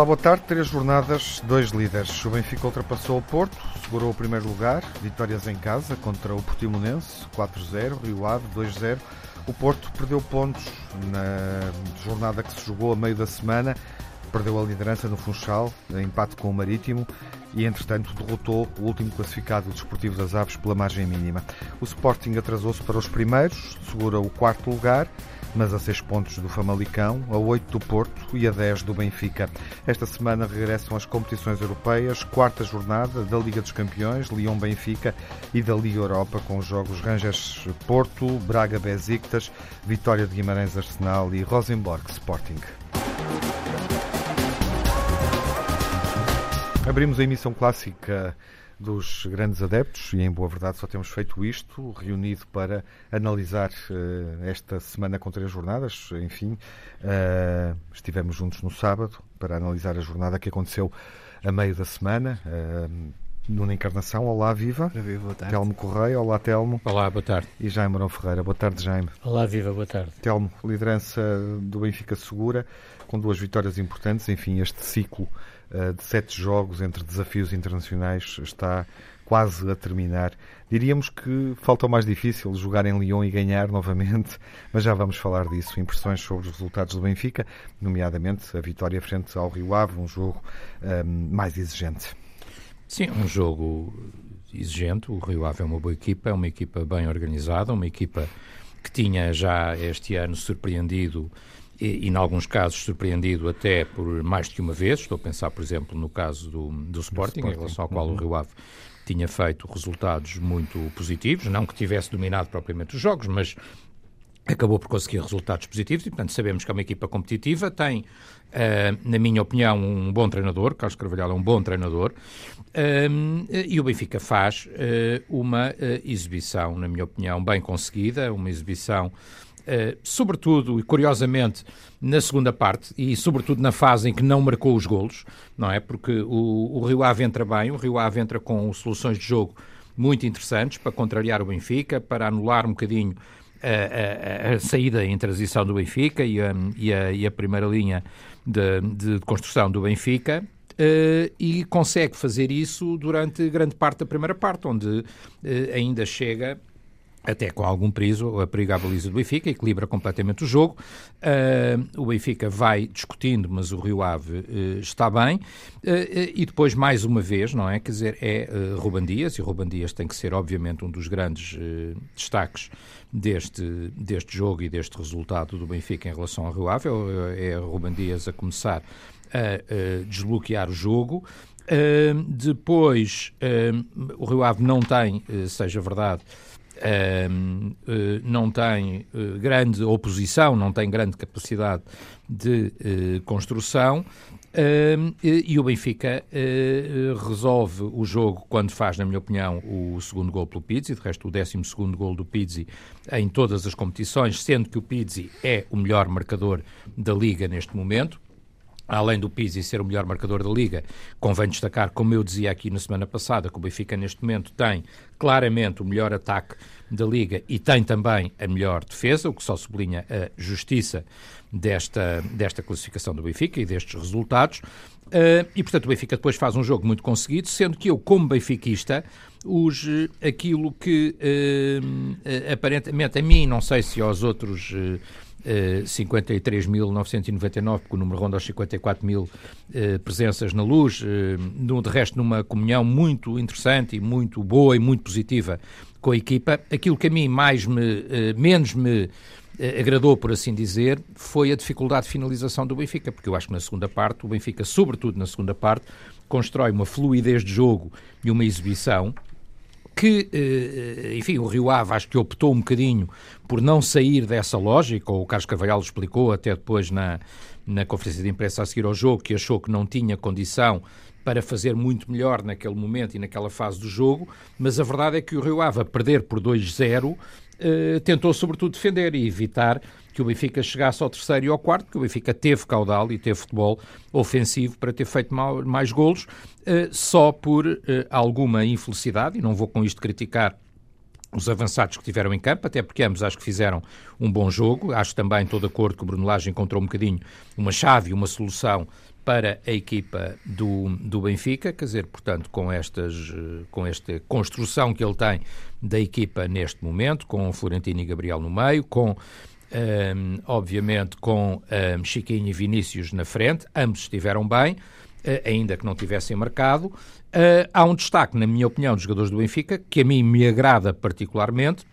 Olá, boa tarde. Três jornadas, dois líderes. O Benfica ultrapassou o Porto, segurou o primeiro lugar, vitórias em casa contra o Portimonense, 4-0, Rio Ave, 2-0. O Porto perdeu pontos na jornada que se jogou a meio da semana, perdeu a liderança no Funchal, empate com o Marítimo e, entretanto, derrotou o último classificado, o Desportivo das Aves, pela margem mínima. O Sporting atrasou-se para os primeiros, segura o quarto lugar mas a 6 pontos do Famalicão, a 8 do Porto e a 10 do Benfica. Esta semana regressam as competições europeias, quarta jornada da Liga dos Campeões, Lyon-Benfica e da Liga Europa, com os jogos Rangers-Porto, Braga-Besiktas, Vitória de Guimarães-Arsenal e Rosenborg-Sporting. Abrimos a emissão clássica dos grandes adeptos, e em boa verdade só temos feito isto, reunido para analisar uh, esta semana com três jornadas. Enfim, uh, estivemos juntos no sábado para analisar a jornada que aconteceu a meio da semana. Uh, Nuna Encarnação, olá, viva. viva, boa tarde. Telmo Correia, olá, Telmo. Olá, boa tarde. E Jaime Marão Ferreira, boa tarde, Jaime. Olá, viva, boa tarde. Telmo, liderança do Benfica segura, com duas vitórias importantes. Enfim, este ciclo de sete jogos entre desafios internacionais está quase a terminar. Diríamos que falta o mais difícil, jogar em Lyon e ganhar novamente, mas já vamos falar disso. Impressões sobre os resultados do Benfica, nomeadamente a vitória frente ao Rio Ave, um jogo um, ehm, mais exigente. Sim, um jogo exigente. O Rio Ave é uma boa equipa, é uma equipa bem organizada, uma equipa que tinha já este ano surpreendido e, em alguns casos, surpreendido até por mais de uma vez. Estou a pensar, por exemplo, no caso do, do Sporting, Sporting. em relação ao qual uhum. o Rio Ave tinha feito resultados muito positivos, não que tivesse dominado propriamente os jogos, mas acabou por conseguir resultados positivos e, portanto, sabemos que é uma equipa competitiva, tem, uh, na minha opinião, um bom treinador, Carlos Carvalhal é um bom treinador, uh, e o Benfica faz uh, uma exibição, na minha opinião, bem conseguida, uma exibição sobretudo e curiosamente na segunda parte e sobretudo na fase em que não marcou os golos, não é? Porque o, o Rio Ave entra bem, o Rio Ave entra com soluções de jogo muito interessantes para contrariar o Benfica, para anular um bocadinho a, a, a, saída em transição do Benfica e a, e a, e primeira linha de, de, construção do Benfica. Uh, e consegue fazer isso durante grande parte da primeira parte, onde uh, ainda chega até com algum perigo, a perigo à baliza do Benfica, equilibra completamente o jogo. Uh, o Benfica vai discutindo, mas o Rio Ave uh, está bem. Uh, e depois, mais uma vez, não é? Quer dizer, é uh, Dias, e Ruban Dias tem que ser, obviamente, um dos grandes destaques deste, deste jogo e deste resultado do Benfica em relação ao Rio Ave. É, é Ruban Dias a começar a, desbloquear o jogo. depois, o Rio Ave não tem, seja verdade, não tem uh, grande oposição, não tem grande capacidade de uh, construção. e o Benfica resolve o jogo quando faz, na minha opinião, o segundo gol pelo Pizzi, de resto o décimo segundo gol do Pizzi em todas as competições, sendo que o Pizzi é o melhor marcador da Liga neste momento além do Pizzi ser o melhor marcador da Liga, convém destacar, como eu dizia aqui na semana passada, que o Benfica neste momento tem claramente o melhor ataque da Liga e tem também a melhor defesa, o que só sublinha a justiça desta, desta classificação do Benfica e destes resultados. Uh, e, portanto, o Benfica depois faz um jogo muito conseguido, sendo que eu, como benfiquista, os, aquilo que uh, aparentemente a mim, não sei se aos outros uh, 53.999, porque o número ronda aos 54 mil uh, presenças na luz, no, de resto numa comunhão muito interessante e muito boa e muito positiva com a equipa. Aquilo que a mim mais me, menos me agradou, por assim dizer, foi a dificuldade de finalização do Benfica, porque eu acho que na segunda parte, o Benfica, sobretudo na segunda parte, constrói uma fluidez de jogo e uma exibição que, eh, enfim, o Rio Ave acho que optou um bocadinho por não sair dessa lógica, o Carlos Carvalhal explicou até depois na, na conferência de imprensa a seguir ao jogo, que achou que não tinha condição para fazer muito melhor naquele momento e naquela fase do jogo, mas a verdade é que o Rio Ave, a perder por 2-0, eh, tentou sobretudo defender e evitar que o Benfica chegasse ao terceiro e ao quarto, que o Benfica teve caudal e teve futebol ofensivo para ter feito mais golos, eh, só por eh, alguma infelicidade, e não vou com isto criticar os avançados que tiveram em campo, até porque ambos acho que fizeram um bom jogo. Acho também, estou de acordo, que o Bruno Lage encontrou um bocadinho uma chave, uma solução para a equipa do, do Benfica, quer dizer, portanto, com, estas, com esta construção que ele tem da equipa neste momento, com Florentino e Gabriel no meio, com um, obviamente com um, Chiquinho e Vinícius na frente, ambos estiveram bem, uh, ainda que não tivessem marcado. Uh, há um destaque, na minha opinião, dos jogadores do Benfica, que a mim me agrada particularmente,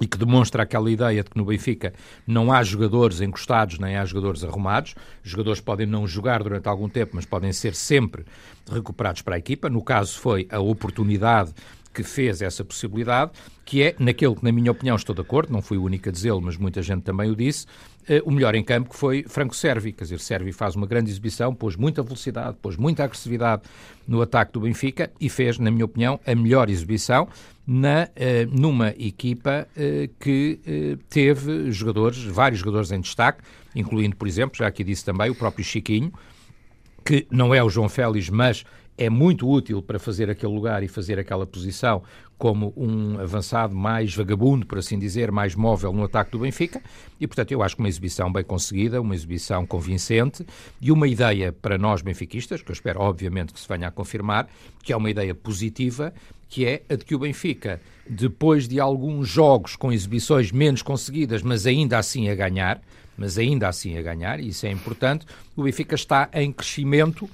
e que demonstra aquela ideia de que no Benfica não há jogadores encostados nem há jogadores arrumados. Os jogadores podem não jogar durante algum tempo, mas podem ser sempre recuperados para a equipa. No caso, foi a oportunidade que fez essa possibilidade, que é, naquele que, na minha opinião, estou de acordo, não fui o único a dizê-lo, mas muita gente também o disse, uh, o melhor em campo foi Franco Servi. Quer dizer, Servi faz uma grande exibição, pôs muita velocidade, pôs muita agressividade no ataque do Benfica e fez, na minha opinião, a melhor exibição na, uh, numa equipa uh, que teve jogadores, vários jogadores em destaque, incluindo, por exemplo, já aqui disse também, o próprio Chiquinho, que não é o João Félix, mas é muito útil para fazer aquele lugar e fazer aquela posição como um avançado mais vagabundo, por assim dizer, mais móvel no ataque do Benfica. E, portanto, eu acho que uma exibição bem conseguida, uma exibição convincente e uma ideia para nós benfiquistas, que eu espero, obviamente, que se venha a confirmar, que é uma ideia positiva, que é a de que o Benfica, depois de alguns jogos com exibições menos conseguidas, mas ainda assim a ganhar, mas ainda assim a ganhar, e isso é importante, o Benfica está em crescimento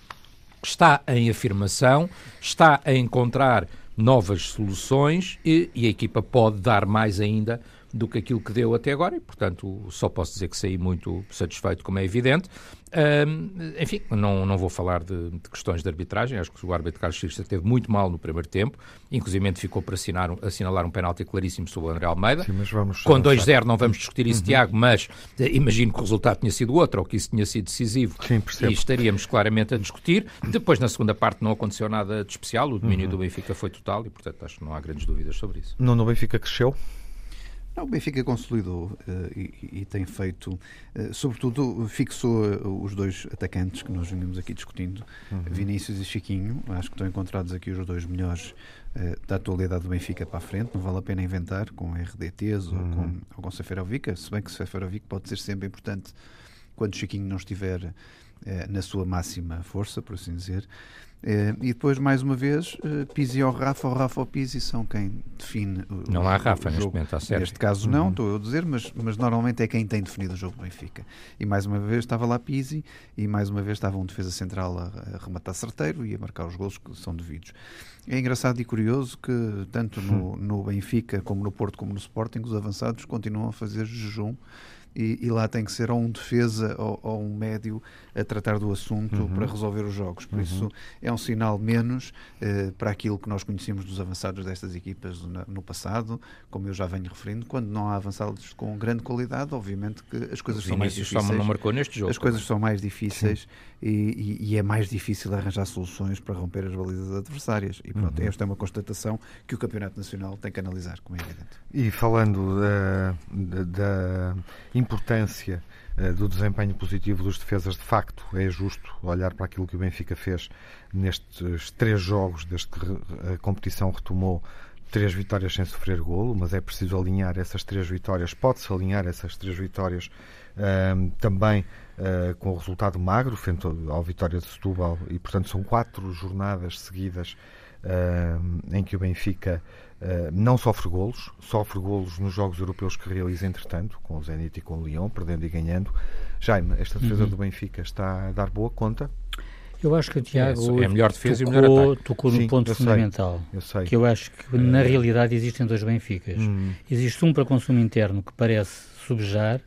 está em afirmação, está a encontrar novas soluções e, e, a equipa pode dar mais ainda do que aquilo que deu até agora e, portanto, só posso dizer que saí muito satisfeito, como é evidente. Um, enfim, não, não vou falar de, de, questões de arbitragem, acho que o árbitro Carlos Xista esteve muito mal no primeiro tempo, inclusive ficou para assinar, assinalar um penalti claríssimo sobre o André Almeida. Sim, Com 2-0 não vamos discutir isso, uhum. Tiago, mas eh, imagino que o resultado tinha sido outro, ou que isso tinha sido decisivo, Sim, e estaríamos claramente a discutir. Depois, na segunda parte, não aconteceu nada de especial, o domínio uhum. do Benfica foi total e, portanto, acho que não há grandes dúvidas sobre isso. Não, no Benfica cresceu? Não, o Benfica consolidou uh, e, e, tem feito, uh, sobretudo, fixou uh, os dois atacantes que nós vimos aqui discutindo, uhum. Vinícius e Chiquinho. Acho que estão encontrados aqui os dois melhores da atualidade do Benfica para a frente. Não vale a pena inventar com RDTs uhum. ou com, ou com Seferovic, se bem que Seferovic pode ser sempre importante quando Chiquinho não estiver na sua máxima força, por assim dizer. Uh, e depois, mais uma vez, uh, Pizzi ou Rafa, ou Rafa ou Pizzi são quem define o Não há Rafa neste momento, está certo. Neste caso não, uhum. estou a dizer, mas, mas normalmente é quem tem definido o jogo do Benfica. E mais uma vez estava lá Pizzi e mais uma vez estava um defesa central a, a rematar certeiro e a marcar os gols que são devidos. É engraçado e curioso que tanto no, no Benfica como no Porto como no Sporting os avançados continuam a fazer jejum e, e, lá tem que ser ou um defesa ou, ou um médio a tratar do assunto uhum. para resolver os jogos. Por uhum. isso é um sinal menos uh, para aquilo que nós conhecemos dos avançados destas equipas no, no, passado, como eu já venho referindo, quando não há avançados com grande qualidade, obviamente que as coisas são mais difíceis. Só não marcou neste jogo. As coisas são mais difíceis e, e, e, é mais difícil arranjar soluções para romper as balizas adversárias. E pronto, uhum. esta é uma constatação que o Campeonato Nacional tem que analisar, como é evidente. E falando da, da, da importância uh, do desempenho positivo dos defesas, de facto, é justo olhar para aquilo que o Benfica fez nestes três jogos, desde que a competição retomou três vitórias sem sofrer golo, mas é preciso alinhar essas três vitórias, pode-se alinhar essas três vitórias uh, também uh, com o resultado magro, frente ao Vitória de Setúbal, e portanto são quatro jornadas seguidas uh, em que o Benfica Uh, não sofre golos, sofre golos nos jogos europeus que realiza entretanto, com o Zenit e com o Lyon, perdendo e ganhando. Jaime, esta defesa uhum. do Benfica está a dar boa conta? Eu acho que o Tiago é, é melhor defesa tocou, e melhor ataque. tocou no ponto eu fundamental. Sei, eu sei. Que eu acho que, na realidade, existem dois Benficas. Hum. Existe um para consumo interno que parece subjar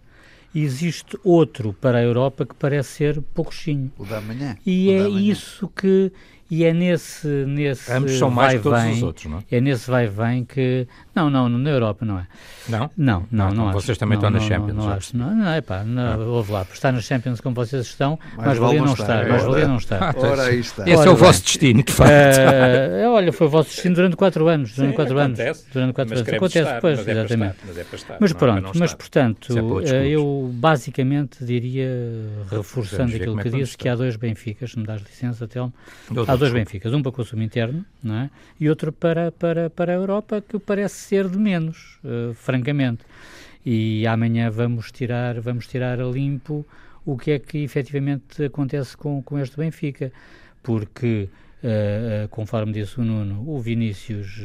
e existe outro para a Europa que parece ser pouquinho. O da manhã. E o é isso que e é nesse, nesse Ambos são mais que todos vem, os outros, não é? É nesse vai-vem que... Não, não, na Europa não é. Não? Não, não, não, não Vocês acho. também não, estão nas Champions. Não, não acho. Não, não, é pá, não, ah. ouve lá, por estar nas Champions como vocês estão, mais, mais valia não estar, mais valia não estar. Ora, aí está. Esse Ora, é o vosso destino, de facto. Uh, olha, foi o vosso destino durante quatro anos. Durante Sim, quatro acontece, anos. Durante quatro anos. Acontece estar, depois, mas é exatamente. Estar, mas, é estar, mas pronto, mas portanto, é eu basicamente diria, reforçando aquilo que disse, que há dois Benficas, se me dás licença, Telmo, há dois Benficas, um para consumo interno não é? e outro para, para, para a Europa, que parece ser de menos, uh, francamente. E amanhã vamos tirar, vamos tirar a limpo o que é que efetivamente acontece com, com este Benfica, porque, uh, conforme disse o Nuno, o Vinícius,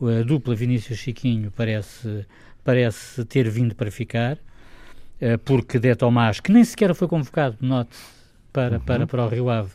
a dupla Vinícius-Chiquinho parece, parece ter vindo para ficar, porque De Tomás, que nem sequer foi convocado, note, para, uhum. para, para o Rio Ave,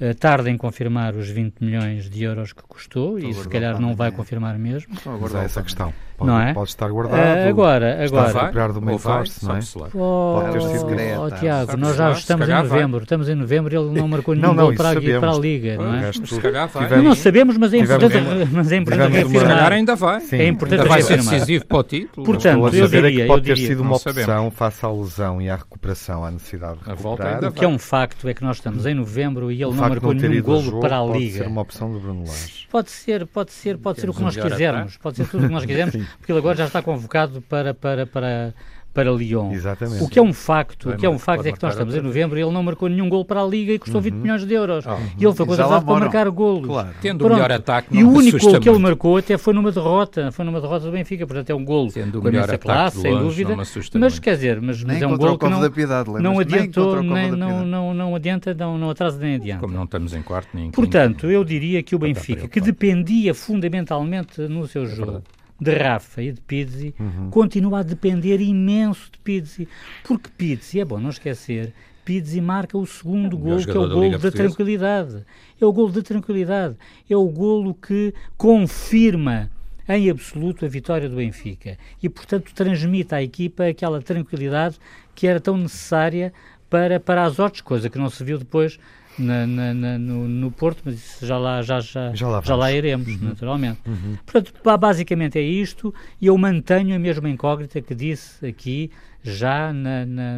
Uh, tarda em confirmar os 20 milhões de euros que custou Estou e se calhar não vai confirmar mesmo. Estou a guardar essa questão. Pode, não é? pode estar guardado. Uh, agora, agora. Está a do main force, não é? Oh, pode ter sido oh, oh, Tiago, nós já estamos em novembro. Vai. Estamos em novembro e ele não marcou nenhum não, não, para, a, para a Liga, não é? Se calhar vai. Tivemos, não sabemos, mas é importante, mas é importante reafirmar. Se calhar ainda vai. Sim. É importante ainda vai ser decisivo para o título. Portanto, eu diria, que pode ter sido uma opção face à lesão e à recuperação, à necessidade de recuperar. O que é um facto é que nós estamos em novembro e ele não marcou nenhum golo para a Liga. Pode ser uma opção do Bruno Lage. Pode ser, pode ser, pode ser o que nós quisermos. Pode ser tudo o que nós quisermos, porque ele agora já está convocado para, para, para, para Lyon. Exatamente. O que é um facto, o que é um facto é que nós estamos em novembro e ele não marcou nenhum gol para a Liga e custou uhum. 20 milhões de euros. Uhum. E ele foi contratado para marcar golos. Claro. Tendo Pronto. o melhor ataque, E o único gol que ele marcou até foi numa derrota, foi numa derrota do Benfica, portanto é um gol Tendo com melhor classe, sem dúvida. Mas quer dizer, mas, mas é um gol que não, piedade, não adiantou, nem, não, não, não adianta, não, não atrasa nem adianta. Como não estamos em quarto nem em Portanto, eu diria que o Benfica, que dependia fundamentalmente no seu jogo de Rafa e de Pizzi uhum. continua a depender imenso de Pizzi. Porque Pizzi, é bom não esquecer, Pizzi marca o segundo é, gol, que é o gol da, tranquilidade. É o gol da tranquilidade. É o golo que confirma em absoluto a vitória do Benfica. E, portanto, transmite à equipa aquela tranquilidade que era tão necessária para, para as outras, coisa que não se viu depois na, na, na, no, no, Porto, mas isso já lá, já, já, já, lá, já lá iremos, uhum. naturalmente. Uhum. Portanto, basicamente é isto, e eu mantenho a mesma incógnita que disse aqui já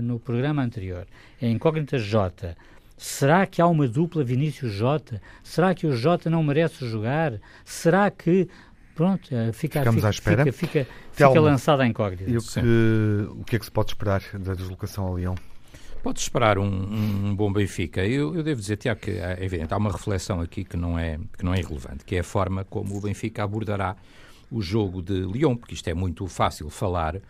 no programa anterior. É a incógnita J. Será que há uma dupla Vinícius J? Será que o J não merece jogar? Será que pronto, eh, fica, Ficamos fica, à espera. fica, fica, fica lançada a incógnita. E o que, o que é que se pode esperar da deslocação ao Leão? Pode esperar um, um, bom Benfica. Eu, eu devo dizer, Tiago, que é evidente, há uma reflexão aqui que não, é, que não é irrelevante, que é a forma como o Benfica abordará o jogo de Lyon, porque isto é muito fácil falar, uh,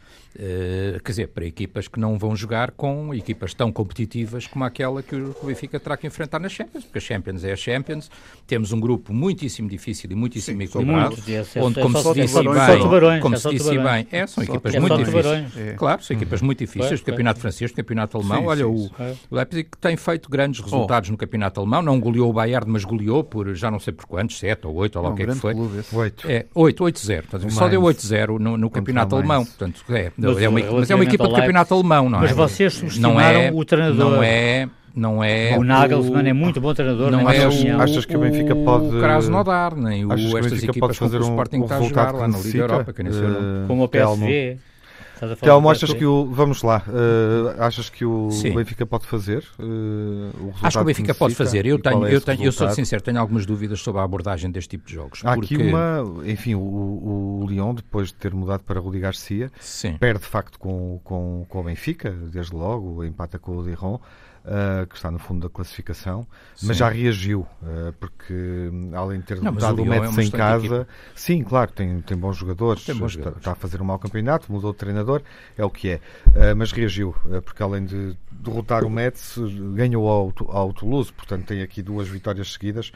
quer dizer, para equipas que não vão jogar com equipas tão competitivas como aquela que o Benfica terá que enfrentar nas Champions, porque a Champions é a Champions, temos um grupo muitíssimo difícil e muitíssimo equilibrado, onde, como se disse bem, como se disse bem, é, são equipas muito difíceis. É. Claro, são equipas muito difíceis, do campeonato francês, do campeonato alemão, olha, o, o Leipzig tem feito grandes resultados oh. no campeonato alemão, não goleou o Bayern, mas goleou por já não sei por quantos, sete ou oito, ou lá o que é que foi. Oito. É, oito, oito 8-0. Só deu 8-0 no, no campeonato alemão. Portanto, é, mas, é uma, mas é uma equipa de campeonato alemão, não é? Mas vocês subestimaram é, o treinador. Não é não é o Nagelsmann é muito bom treinador não é o, achas que o Benfica pode o Krasnodar nem o, estas equipas pode fazer um, o Sporting um está a jogar lá na Liga Europa que uh, como o PSV Telmo, achas que o. Vamos lá. Uh, achas que o Sim. Benfica pode fazer? Uh, Acho que o Benfica que pode fazer. Eu, tenho, é eu, tenho, eu sou sincero, tenho algumas dúvidas sobre a abordagem deste tipo de jogos. Há porque... aqui uma. Enfim, o, o Lyon, depois de ter mudado para Rudi Garcia, Sim. perde de facto com, com, com o Benfica, desde logo, empata com o Diron uh, que está no fundo da classificação, sim. mas já reagiu, uh, porque além de ter não, dado o Metz é em casa, sim, claro, tem, tem bons jogadores, tem bons jogadores. Está, está, a fazer um mau campeonato, mudou de treinador, é o que é, uh, mas reagiu, porque além de derrotar o Metz, ganhou ao, ao Toulouse, portanto tem aqui duas vitórias seguidas,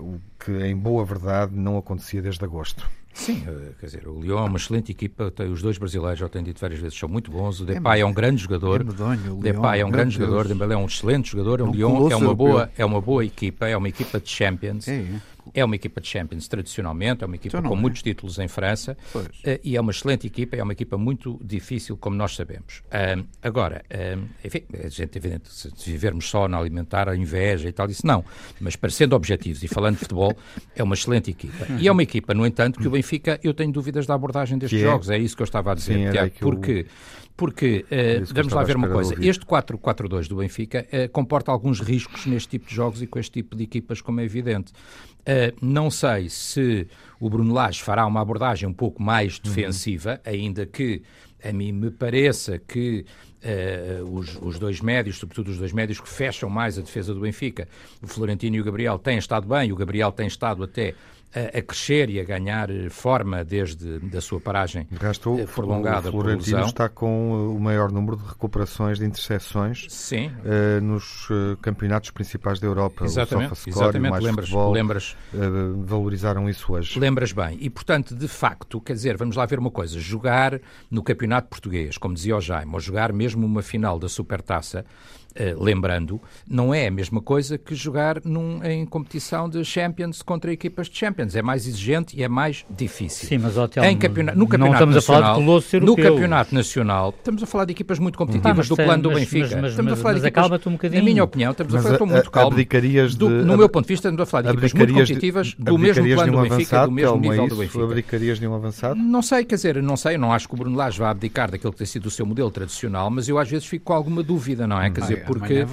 o que em boa verdade não acontecia desde agosto. Sim, eh, quer dizer, o Lyon é uma excelente equipa, tem, os dois brasileiros, já tenho dito várias vezes, são muito bons. O Depay é, é um grande jogador. É medonho, o Depay é um grande Deus. jogador, Dembélé é um excelente jogador. O Lyon é uma boa, é uma boa equipa, é uma equipa de Champions. É, é. É uma equipa de Champions tradicionalmente, é uma equipa então com é. muitos títulos em França uh, e é uma excelente equipa, é uma equipa muito difícil, como nós sabemos. Uh, agora, uh, enfim, a gente, evidente, se vivermos só na alimentar a inveja e tal, isso não. Mas, parecendo objetivos e falando de futebol, é uma excelente equipa. E é uma equipa, no entanto, que o Benfica, eu tenho dúvidas da abordagem destes é? jogos. É isso que eu estava a dizer, Sim, Tiago, porque. Porque, uh, vamos lá ver uma coisa, este 4-4-2 do Benfica uh, comporta alguns riscos neste tipo de jogos e com este tipo de equipas, como é evidente. Uh, não sei se o Bruno Lage fará uma abordagem um pouco mais uhum. defensiva, uhum. ainda que a mim me pareça que uh, os, os, dois médios, sobretudo os dois médios que fecham mais a defesa do Benfica, o Florentino e o Gabriel, têm estado bem, o Gabriel tem estado até a, a, crescer e a ganhar forma desde da sua paragem Resto, uh, prolongada o Florentino está com o maior número de recuperações de interseções Sim. Uh, nos uh, campeonatos principais da Europa. Exatamente, o exatamente. lembras, futebol, lembras, valorizaram isso hoje. Lembras bem. E, portanto, de facto, quer dizer, vamos lá ver uma coisa, jogar no campeonato português, como dizia o Jaime, ou jogar mesmo uma final da Supertaça, Uh, lembrando, não é a mesma coisa que jogar num, em competição de Champions contra equipas de Champions. É mais exigente e é mais difícil. Sim, mas hotel, em campeonato, no campeonato não estamos nacional, a falar de colosso No campeonato nacional, estamos a falar de equipas muito competitivas do plano do Benfica. Mas, mas, estamos mas, a falar mas de equipas, acalma-te um bocadinho. Na minha opinião, estamos a falar, muito calmo. De, do, no meu ponto de vista, estamos a falar de equipas muito competitivas de, do mesmo plano do Benfica, avançado, do mesmo Telmo, nível é do Benfica. Abdicarias de um avançado? Não sei, quer dizer, não sei, não acho que o Bruno Lage vá abdicar daquilo que tem sido o seu modelo tradicional, mas eu às vezes fico com alguma dúvida, não é? Quer dizer, porque,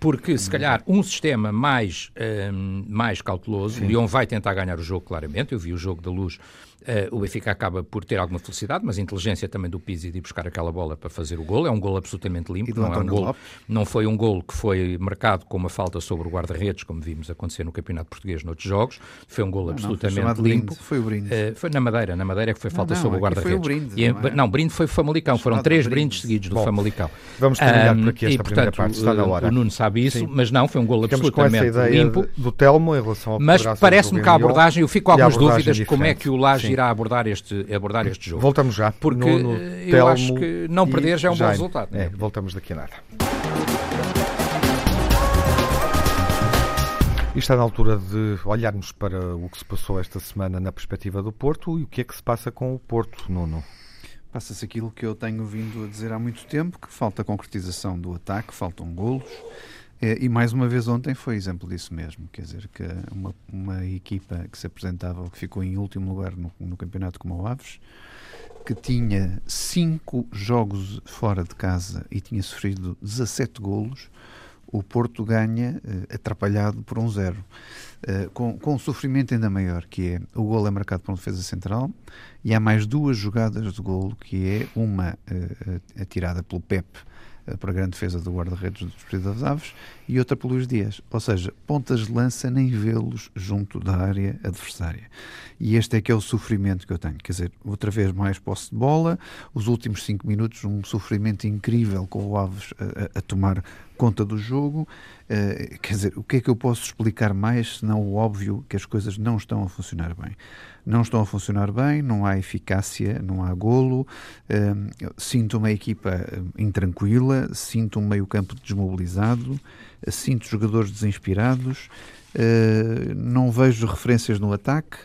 porque se calhar um sistema mais, um, mais cauteloso, Sim. o Lyon vai tentar ganhar o jogo claramente, eu vi o jogo da luz Uh, o Benfica acaba por ter alguma felicidade, mas a inteligência também do Pizzi de ir buscar aquela bola para fazer o gol. É um gol absolutamente limpo, não, é um gol, não foi um gol que foi marcado com uma falta sobre o guarda-redes, como vimos acontecer no Campeonato Português noutros jogos. Foi um gol absolutamente não, foi limpo. Foi o brinde. Uh, foi na Madeira, na Madeira que foi falta sobre o guarda-redes. Brinde, não, é? não, brinde foi o Famalicão. Foram três brindes seguidos do Bom, Famalicão. Vamos terminar um, por aqui esta e, portanto, parte. Está na hora. O Nuno sabe isso, Sim. mas não, foi um gol Ficamos absolutamente limpo. do Telmo em relação ao Mas parece-me que a abordagem, eu fico com algumas dúvidas de como é que o Laje irá abordar este abordar este jogo. Voltamos já. Porque no, no eu Telmo acho que não perder já é um bom resultado. É, voltamos daqui a nada. E está na altura de olharmos para o que se passou esta semana na perspectiva do Porto e o que é que se passa com o Porto, Nuno. Passa-se aquilo que eu tenho vindo a dizer há muito tempo, que falta concretização do ataque, faltam golos. É, e mais uma vez ontem foi exemplo disso mesmo, quer dizer, que uma, uma equipa que se apresentava, que ficou em último lugar no, no campeonato como o Aves, que tinha cinco jogos fora de casa e tinha sofrido 17 golos, o Porto ganha uh, atrapalhado por um zero. Uh, com, com um sofrimento ainda maior, que é o gol é marcado por uma defesa central e há mais duas jogadas de golo, que é uma uh, atirada pelo Pepe eh, para a grande defesa do guarda-redes do Espírito das Aves e outra por Luís Dias. Ou seja, pontas de lança nem vê-los junto da área adversária. E este é que é o sofrimento que eu tenho. Quer dizer, outra vez mais posse de bola, os últimos cinco minutos, um sofrimento incrível com o Aves a, a, a tomar conta do jogo. Uh, quer dizer, o que é que eu posso explicar mais senão o óbvio que as coisas não estão a funcionar bem? Não estão a funcionar bem, não há eficácia, não há golo. Uh, sinto uma equipa eh, intranquila, sinto um meio-campo desmobilizado, uh, sinto jogadores desinspirados, não vejo referências no ataque.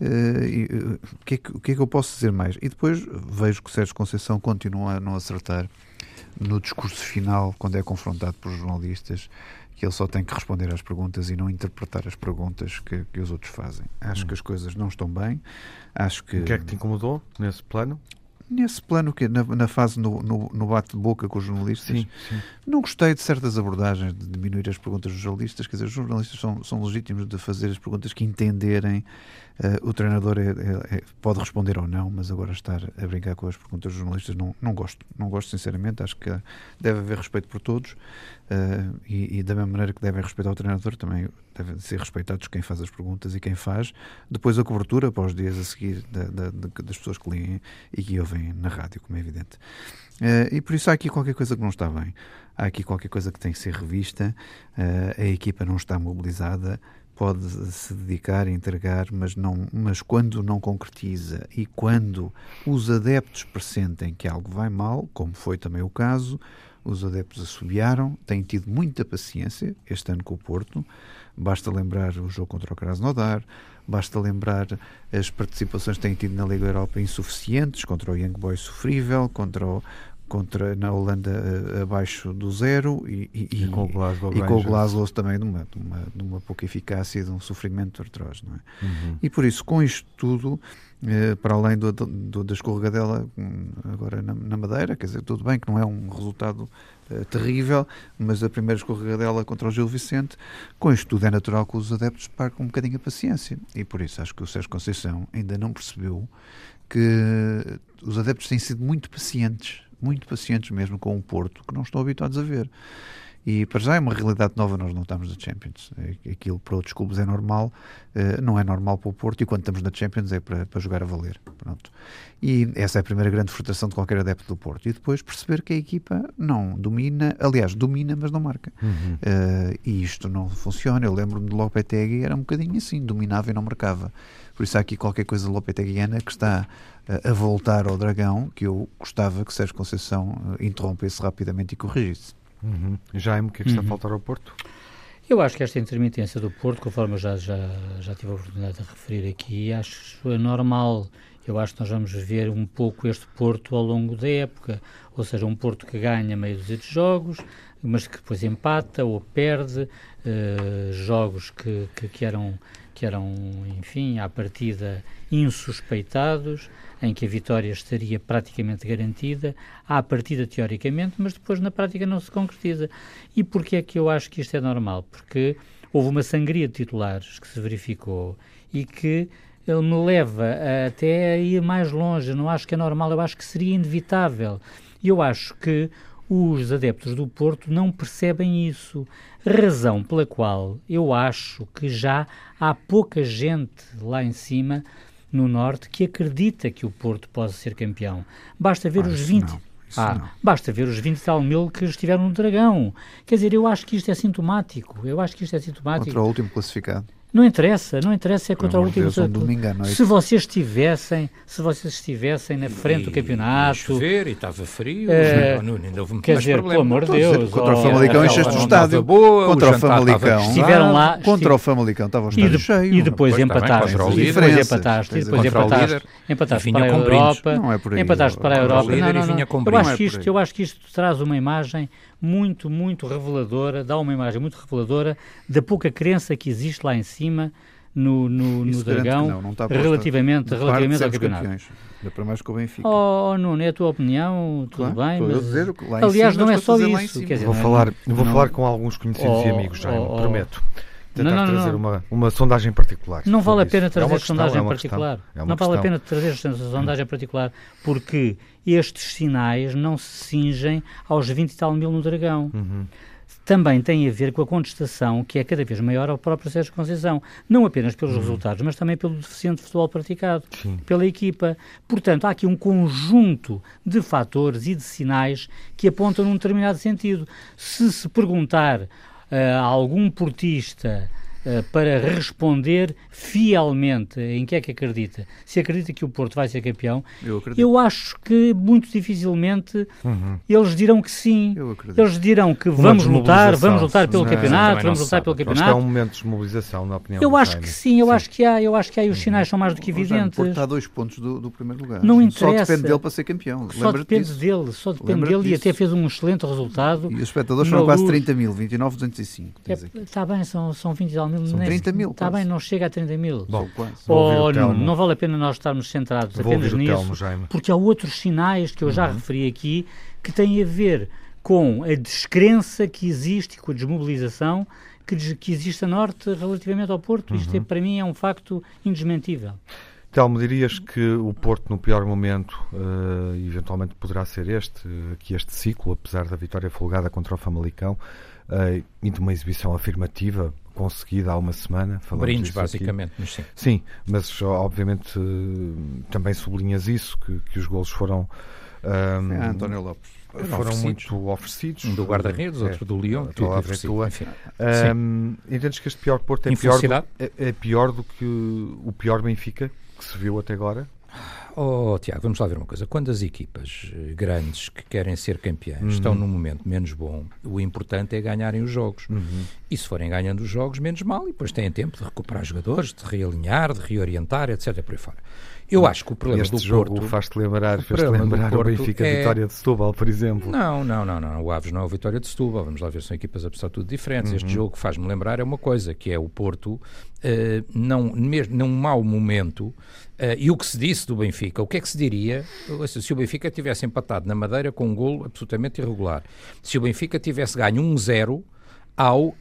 Uh, o, que é que, o que é que eu posso dizer mais? E depois vejo que Sérgio Conceição continua a não acertar no discurso final, quando é confrontado por jornalistas, que ele só tem que responder às perguntas e não interpretar as perguntas que, que os outros fazem. Acho hum. que as coisas não estão bem. Acho que. O que é que te incomodou nesse plano? Nesse plano, que na, na fase no, no, no bate-boca com os jornalistas, sim, sim. não gostei de certas abordagens de diminuir as perguntas dos jornalistas. Quer dizer, os jornalistas são, são legítimos de fazer as perguntas que entenderem Uh, o treinador é, é, é, pode responder ou não, mas agora estar a brincar com as perguntas dos jornalistas não, não gosto. Não gosto, sinceramente. Acho que deve haver respeito por todos uh, e, e, da mesma maneira que devem respeitar o treinador, também devem ser respeitados quem faz as perguntas e quem faz depois a cobertura para os dias a seguir da, da, das pessoas que leem e que ouvem na rádio, como é evidente. Uh, e por isso há aqui qualquer coisa que não está bem. Há aqui qualquer coisa que tem que ser revista. a equipa não está mobilizada pode se dedicar a entregar, mas, não, mas quando não concretiza e quando os adeptos pressentem que algo vai mal, como foi também o caso, os adeptos assobiaram, têm tido muita paciência este ano com o Porto. Basta lembrar o jogo contra o Krasnodar, basta lembrar as participações que têm tido na Liga Europa insuficientes, contra o Young Boys sofrível, contra o, contra na Holanda uh, abaixo do zero e, e, e com o Glasgow, e com o Glasgow também numa, numa, numa pouca eficácia de um sofrimento atroz. Não é? Uhum. E por isso, com isto tudo, uh, para além do, do, da escorregadela hum, agora na, na, Madeira, quer dizer, tudo bem que não é um resultado uh, terrível, mas a primeira escorregadela contra o Gil Vicente, com isto tudo é natural que os adeptos partam um bocadinho a paciência. E por isso acho que o Sérgio Conceição ainda não percebeu que os adeptos têm sido muito pacientes muito pacientes mesmo com o Porto, que não estão habituados a ver. E para já é uma realidade nova, nós não estamos na Champions. É, aquilo para outros clubes é normal, uh, não é normal para o Porto, e quando estamos na Champions é para, para jogar a valer. Pronto. E essa é a primeira grande frustração de qualquer adepto do Porto. E depois perceber que a equipa não domina, aliás, domina, mas não marca. Uhum. Uh, e isto não funciona. Eu lembro-me de Lopetegui, era um bocadinho assim, dominava e não marcava. Por isso há aqui qualquer coisa lopeteguiana que está uh, a voltar ao dragão, que eu gostava que Sérgio Conceição uh, interrompesse rapidamente e corrigisse. Uhum. Jaime, o que é que está uhum. a faltar ao Porto? Eu acho que esta intermitência do Porto, conforme eu já, já, já tive a oportunidade de referir aqui, acho normal. Eu acho que nós vamos ver um pouco este Porto ao longo da época, ou seja, um Porto que ganha meio dúzia de jogos, mas que depois empata ou perde, uh, jogos que, que, que, eram, que eram, enfim, à partida insuspeitados, em que a vitória estaria praticamente garantida, à partida teoricamente, mas depois na prática não se concretiza. E porquê é que eu acho que isto é normal? Porque houve uma sangria de titulares que se verificou e que ele me leva até a ir mais longe. Não acho que é normal, eu acho que seria inevitável. E eu acho que os adeptos do Porto não percebem isso. Razão pela qual eu acho que já há pouca gente lá em cima no Norte que acredita que o Porto possa ser campeão. Basta ver ah, os 20. Não, ah, basta ver os 20 tal mil que estiveram no Dragão. Quer dizer, eu acho que isto é sintomático. Eu acho que isto é sintomático. Contra o último classificado. Não interessa, não interessa é contra o último Deus, um domingo à noite. Se vocês estivessem, se vocês estivessem na frente e, do campeonato, e chover e estava frio, é, não, ainda houve quer dizer, pelo amor de Deus, contra o Famalicão encheste o estádio, boa, contra o, Famalicão, estiveram lá, contra o Famalicão estava o estádio e cheio, e depois empataste, e depois empataste, e depois empataste, empataste para a Europa, empataste para a Europa, não, não, eu acho que isto traz uma imagem muito, muito reveladora, dá uma imagem muito reveladora da pouca crença que existe lá em cima no, no, no Dragão não, não relativamente, relativamente ao campeonato. Campeões. para mais que o Benfica. Oh, oh, Nuno, é a tua opinião, tudo claro, bem, mas dizer, aliás não é só isso. Quer dizer, vou é falar, vou não. falar com alguns conhecidos oh, e amigos já, oh, prometo. Tentar não, não, trazer Uma, uma sondagem particular. Não vale a pena trazer é sondagem particular. É não vale a pena trazer sondagem particular, porque estes sinais não se cingem aos 20 e tal mil no Dragão. Uhum também tem a ver com a contestação que é cada vez maior ao próprio Sérgio Conceição, não apenas pelos uhum. resultados, mas também pelo deficiente futebol praticado, Sim. pela equipa. Portanto, há aqui um conjunto de fatores e de sinais que apontam num determinado sentido. Se se perguntar algum portista para responder fielmente em que é que acredita. Se acredita que o Porto vai ser campeão, eu, eu acho que muito dificilmente uhum. eles dirão que sim. Eles dirão que vamos lutar, vamos lutar pelo não, campeonato, vamos lutar pelo campeonato. Acho que é um momento de desmobilização, na opinião Eu acho que sim, eu sim. acho que há, eu acho que há e os uhum. sinais são mais do que evidentes. O Porto está a dois pontos do, do primeiro lugar. Não interessa. Só depende dele para ser campeão. Só depende disso. dele, só depende dele disso. e até fez um excelente resultado. E os espectadores foram quase 30 mil, 29, 205. Está é, bem, são, são 20 mil. São 30 mil. Está bem, não chega a 30 mil. Bom, Oh, não, não vale a pena nós estarmos centrados Vou apenas nisso, Telmo, porque há outros sinais que eu já uhum. referi aqui que têm a ver com a descrença que existe, com a desmobilização que, que existe a norte relativamente ao Porto. Uhum. Isto, é, para mim, é um facto indesmentível. Telmo, dirias que o Porto, no pior momento, uh, eventualmente poderá ser este, uh, que este ciclo, apesar da vitória folgada contra o Famalicão, uh, e de uma exibição afirmativa, conseguida há uma semana. Brindes, basicamente, mas sim. Sim, mas obviamente também sublinhas isso, que, que os golos foram. Um, é, António Lopes. Foram muito oferecidos. Um do guarda-redes, outro do Lyon, tudo oferecido. Enfim. Um, entendes que este pior Porto é pior, do, é, é pior do que o pior Benfica que se viu até agora? Oh, Tiago, vamos lá ver uma coisa. Quando as equipas eh, grandes que querem ser campeãs uhum. estão num momento menos bom, o importante é ganharem os jogos. Uhum. E se forem ganhando os jogos, menos mal, e depois têm tempo de recuperar jogadores, de realinhar, de reorientar, etc. por aí fora. Eu acho que o problema este do jogo Porto... faz-te lembrar, faz lembrar o Benfica é... Vitória de Setúbal, por exemplo. Não, não, não, não. O Aves não é o Vitória de Setúbal. Vamos lá ver, são equipas apesar de tudo diferentes. Uhum. Este jogo faz-me lembrar é uma coisa, que é o Porto, uh, não, mesmo num mau momento, uh, e o que se disse do Benfica, o que é que se diria se o Benfica tivesse empatado na Madeira com um golo absolutamente irregular? Se o Benfica tivesse ganho 1-0 ao. Uh,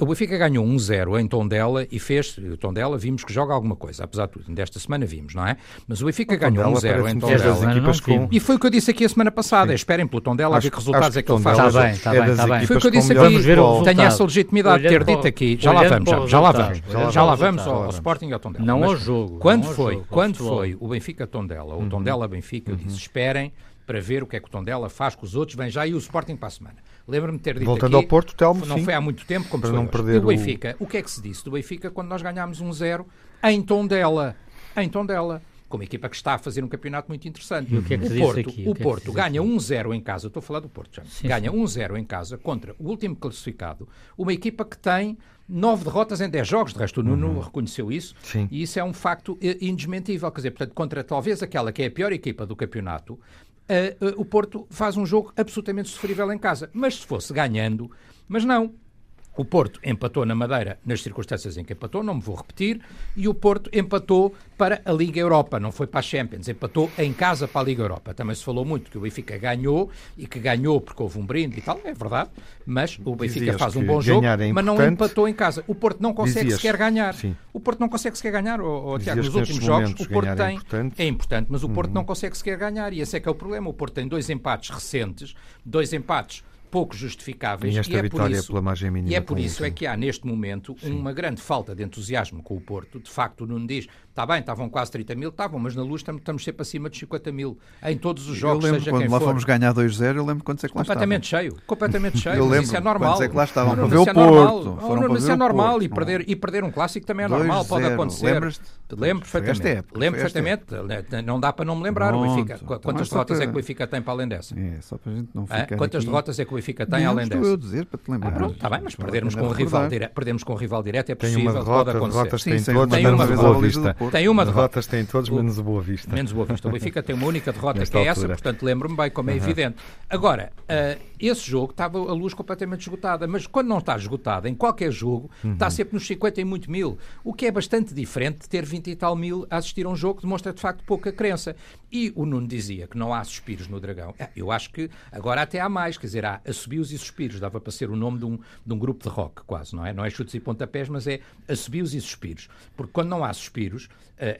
o Benfica ganhou 1-0 em Tondela e fez. O Tondela vimos que joga alguma coisa, apesar de tudo. Desta semana vimos, não é? Mas o Benfica o ganhou 1-0 em Tondela. Com... E foi o que eu disse aqui a semana passada. Sim. Esperem pelo Tondela a ver que resultados é que ele faz. Está bem, está bem, está bem. Foi o que eu disse aqui. Tenho essa legitimidade de ter dito aqui. Já lá vamos, já lá vamos. Já lá vamos ao Sporting e ao Tondela. Não ao jogo. Quando foi, quando foi o Benfica-Tondela, o uhum. Tondela-Benfica, eu disse uhum. esperem para ver o que é que o Tondela faz com os outros, vem já e o Sporting para a semana. Lembro-me de ter dito Voltando aqui, ao Porto, Telmo, não sim. foi há muito tempo, como para não perder o Benfica, o... que é que se disse do Benfica quando nós ganhámos um zero em Tondela? Em Tondela com uma equipa que está a fazer um campeonato muito interessante. E o que é que o Porto, aqui? O, o é Porto ganha 1-0 um em casa, estou a falar do Porto já, sim, ganha 1-0 um em casa contra o último classificado, uma equipa que tem nove derrotas em 10 jogos, de resto o Nuno uhum. reconheceu isso, sim. e isso é um facto eh, indesmentível, quer dizer, portanto, contra talvez aquela que é a pior equipa do campeonato, o Porto faz um jogo absolutamente sofrível em casa. Mas se fosse ganhando, mas não. O Porto empatou na Madeira nas circunstâncias em que empatou, não me vou repetir, e o Porto empatou para a Liga Europa, não foi para a Champions, empatou em casa para a Liga Europa. Também se falou muito que o Benfica ganhou e que ganhou porque houve um brinde e tal, é verdade, mas o Benfica faz um bom jogo, é mas não empatou em casa. O Porto não consegue sequer ganhar. Sim. O Porto não consegue sequer ganhar, oh, oh, Tiago, nos últimos jogos o Porto tem. É importante. é importante, mas o Porto uhum. não consegue sequer ganhar e esse é que é o problema. O Porto tem dois empates recentes, dois empates pouco justificáveis. E esta e é vitória por isso, pela margem mínima. E é por isso é que há, neste momento, Sim. uma grande falta de entusiasmo com o Porto. De facto, o Nuno diz, está bem, estavam quase 30 mil, estavam, mas na luz estamos, estamos sempre acima de 50 mil. Em todos os jogos, eu lembro, seja quando quem lá for. fomos ganhar 2-0, eu lembro quantos é que lá completamente estavam. cheio, completamente cheio. eu lembro, isso é normal. É que lá estavam para ver o é Porto. Foram isso é normal. E perder, e perder um clássico também é normal, pode acontecer. Lembras-te? Lembro perfeitamente. Época, lembro perfeitamente. Não dá para não me lembrar. o Benfica. Quantas derrotas é que o Benfica tem para além dessa? É, só para a gente não ficar Quantas derrotas é que o Benfica tem além dessa? eu dizer para te lembrar. Ah, pronto, está bem, mas perdermos com, um rival direto, perdermos com rival direto é possível, tem uma derrota, pode acontecer. Derrotas tem todos, tem uma Boa Vista. Tem uma derrotas tem todos, menos o Boa Vista. Menos o Boa Vista. O Benfica tem uma única derrota que é essa, portanto lembro-me bem, como é evidente. Agora, uh, esse jogo estava a luz completamente esgotada, mas quando não está esgotada, em qualquer jogo, uhum. está sempre nos 50 e muito mil, o que é bastante diferente de ter 20 e tal mil a assistir a um jogo que demonstra de facto pouca crença. E o Nuno dizia que não há suspiros no Dragão. É, eu acho que agora até há mais, quer dizer, há assobios e suspiros, dava para ser o nome de um, de um grupo de rock, quase, não é? Não é chutes e pontapés, mas é assobios e suspiros. Porque quando não há suspiros,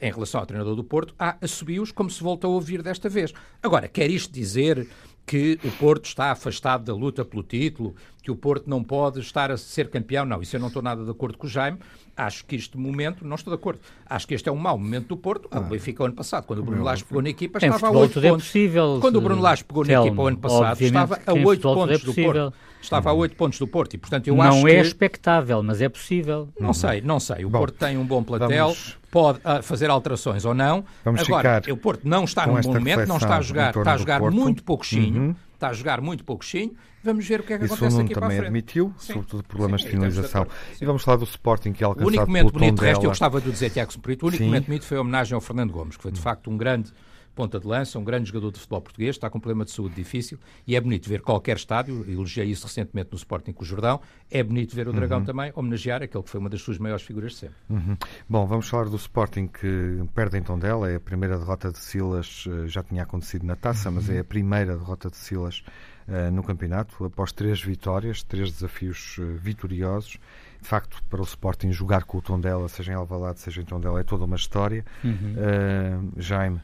em relação ao treinador do Porto, há assobios como se voltou a ouvir desta vez. Agora, quer isto dizer que o Porto está afastado da luta pelo título, que o Porto não pode estar a ser campeão. Não, isso eu não estou nada de acordo com o Jaime. Acho que este momento, não estou de acordo, acho que este é um mau momento do Porto. Ah, o Benfica, ano passado, quando o Bruno Lage pegou na equipa, estava a 8 pontos. É possível, quando o Bruno Lage pegou na equipa o ano passado, estava a 8 pontos é do Porto. Estava a 8 pontos do Porto e, portanto, eu não acho que... Não é expectável, mas é possível. Não sei, não sei. O bom, Porto tem um bom platel, vamos... pode uh, fazer alterações ou não. Vamos Agora, o Porto não está num bom momento, não está a jogar, está a jogar muito pouco uhum. está a jogar muito pouquinho. Vamos ver o que é que Isso acontece aqui para a frente. também admitiu, sim. sobretudo problemas sim, de finalização. E vamos falar do Sporting que é alcançado O único momento bonito, de resto, eu gostava de dizer, Tiago Semperito, o único sim. momento bonito foi a homenagem ao Fernando Gomes, que foi de facto um grande ponta de lança, um grande jogador de futebol português, está com um problema de saúde difícil e é bonito ver qualquer estádio, elogiei isso recentemente no Sporting com o Jordão, é bonito ver o Dragão uhum. também homenagear aquele que foi uma das suas maiores figuras de sempre. Uhum. Bom, vamos falar do Sporting que perde em Tondela, é a primeira derrota de Silas, eh, já tinha acontecido na taça, uhum. mas é a primeira derrota de Silas uh, no campeonato, após três vitórias, três desafios uh, vitoriosos. De facto, para o Sporting jogar com o Tondela, seja em Alvalade, seja em Tondela, é toda uma história. Uhum. Uh, Jaime,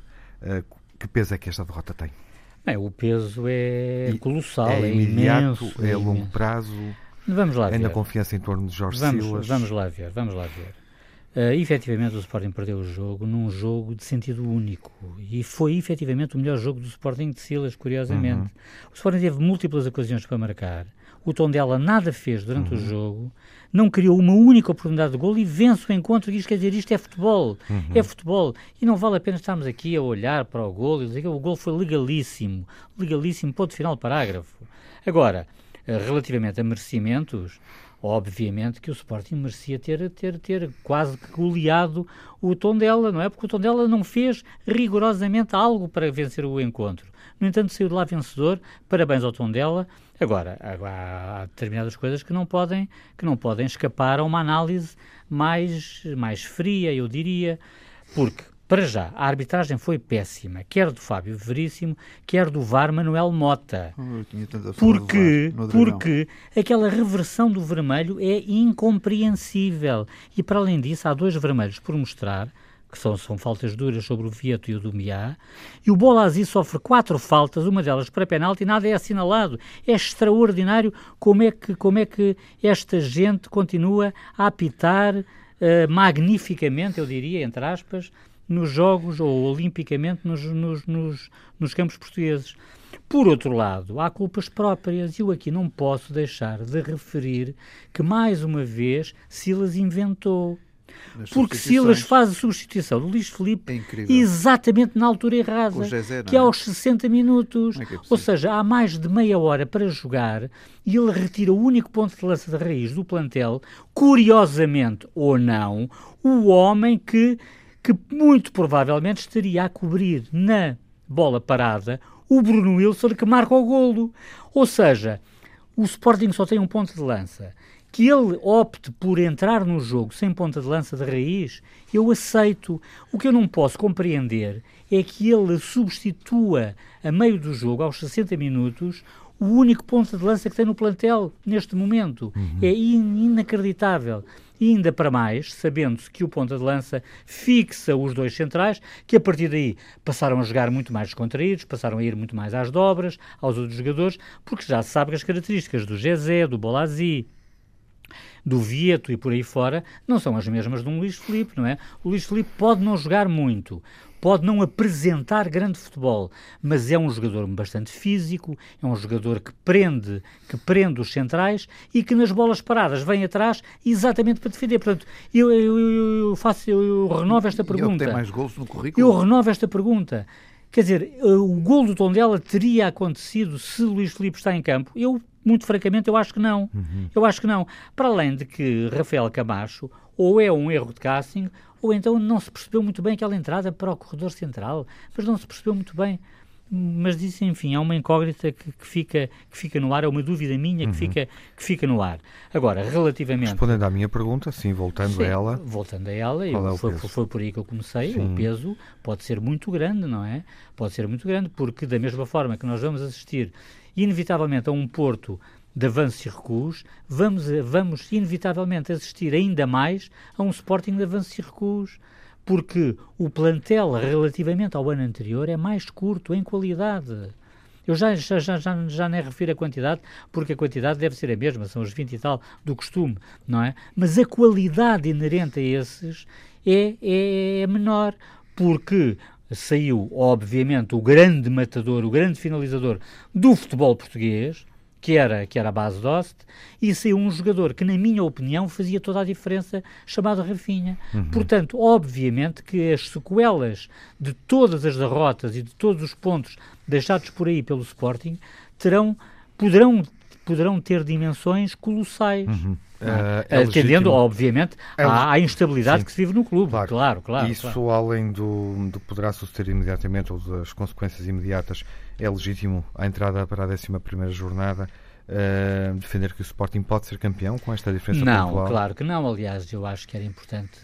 que peso é que esta derrota tem? É, o peso é e colossal, é, é imediato, imenso, é a longo prazo. Vamos lá ver. Ainda confiança em torno de Jorge vamos, Silas. Vamos lá ver, vamos lá ver. Uh, efetivamente o Sporting perdeu o jogo num jogo de sentido único e foi efetivamente o melhor jogo do Sporting de Silas, curiosamente. Uhum. O Sporting teve múltiplas ocasiões para marcar. O Tondela nada fez durante uhum. o jogo, não criou uma única oportunidade de gol e vence o encontro. Isto quer dizer, isto é futebol. Uhum. É futebol. E não vale a pena estarmos aqui a olhar para o gol e dizer que o gol foi legalíssimo. Legalíssimo, ponto final, parágrafo. Agora, eh, relativamente a merecimentos, Obviamente que o Sporting merecia ter, ter, ter quase que goleado o Tondela, não é? Porque o Tondela não fez rigorosamente algo para vencer o encontro. No entanto, saiu de lá vencedor. Parabéns ao Tondela. Agora, há, determinadas coisas que não podem que não podem escapar a uma análise mais mais fria, eu diria, porque para já, a arbitragem foi péssima, quer do Fábio Veríssimo, quer do VAR Manuel Mota. Porque, porque aquela reversão do vermelho é incompreensível. E para além disso, há dois vermelhos por mostrar, que são, são faltas duras sobre o Vieto e o Dumiá, e o Bolazzi sofre quatro faltas, uma delas para penalti, e nada é assinalado. É extraordinário como é que, como é que esta gente continua a apitar uh, magnificamente, eu diria, entre aspas, nos Jogos, ou olimpicamente, nos, nos, nos, nos campos portugueses. Por outro lado, há culpas próprias e eu aqui não posso deixar de referir que, mais uma vez, Silas inventou. Porque Silas faz a substituição do Luís Felipe é exatamente na altura errada, que é aos 60 minutos. É é Ou seja, há mais de meia hora para jogar e ele retira o único ponto de lança de raiz do plantel, curiosamente ou não, o homem que que muito provavelmente estaria a cobrir na bola parada o Bruno Wilson que marca o golo. Ou seja, o Sporting só tem um ponto de lança. Que ele opte por entrar no jogo sem ponta de lança de raiz, eu aceito. O que eu não posso compreender é que ele substitua a meio do jogo, aos 60 minutos, o único ponto de lança que tem no plantel neste momento. Uhum. É in inacreditável. E ainda para mais, sabendo-se que o ponta de lança fixa os dois centrais, que a partir daí passaram a jogar muito mais descontraídos, passaram a ir muito mais às dobras, aos outros jogadores, porque já se sabe que as características do Gezé, do Bolazzi, do Vieto e por aí fora, não são as mesmas de um Luís Felipe, não é? O Luís Felipe pode não jogar muito, pode não apresentar grande futebol, mas é um jogador bastante físico, é um jogador que prende, que prende os centrais e que nas bolas paradas vem atrás exatamente para defender. Portanto, eu, eu, eu faço, eu, eu renovo esta pergunta. Ele tem mais gols no currículo? Eu renovo esta pergunta. Quer dizer, eh, o gol do Tondela teria acontecido se Luís Filipe está em campo? Eu, muito francamente, eu acho que não. Uhum. Eu acho que não. Para além de que Rafael Camacho ou é um erro de casting ou então não se percebeu muito bem aquela entrada para o corredor central, mas não se percebeu muito bem. Mas isso, enfim, é uma incógnita que, que fica, que fica no ar, é uma dúvida minha que, uhum. fica, que fica no ar. Agora, relativamente. Respondendo à minha pergunta, sim, voltando sim, a ela. Voltando a ela, eu, é foi, foi, por aí que eu comecei. Sim. O peso pode ser muito grande, não é? Pode ser muito grande, porque da mesma forma que nós vamos assistir, inevitavelmente, a um Porto de avanços e recuos, vamos, vamos inevitavelmente assistir ainda mais a um Sporting de avanços e recuos, porque o plantel relativamente ao ano anterior é mais curto em qualidade. Eu já, já, já, já, já nem refiro a quantidade, porque a quantidade deve ser a mesma, são os 20 e tal do costume, não é? Mas a qualidade inerente a esses é, é, é menor, porque saiu, obviamente, o grande matador, o grande finalizador do futebol português, que era, que era a base Dost, e saiu um jogador que, na minha opinião, fazia toda a diferença, chamado Rafinha. Uhum. Portanto, obviamente que as sequelas de todas as derrotas e de todos os pontos deixados por aí pelo Sporting terão, poderão, poderão ter dimensões colossais. Uhum. Uh, é Atendendo, obviamente, é à, à, instabilidade sim. que se vive no clube. Claro, claro. claro Isso, claro. além do, do poderá suceder imediatamente ou das consequências imediatas, é legítimo a entrada para a 11 jornada. Uh, defender que o Sporting pode ser campeão com esta diferença Não, pontual? claro que não. Aliás, eu acho que era importante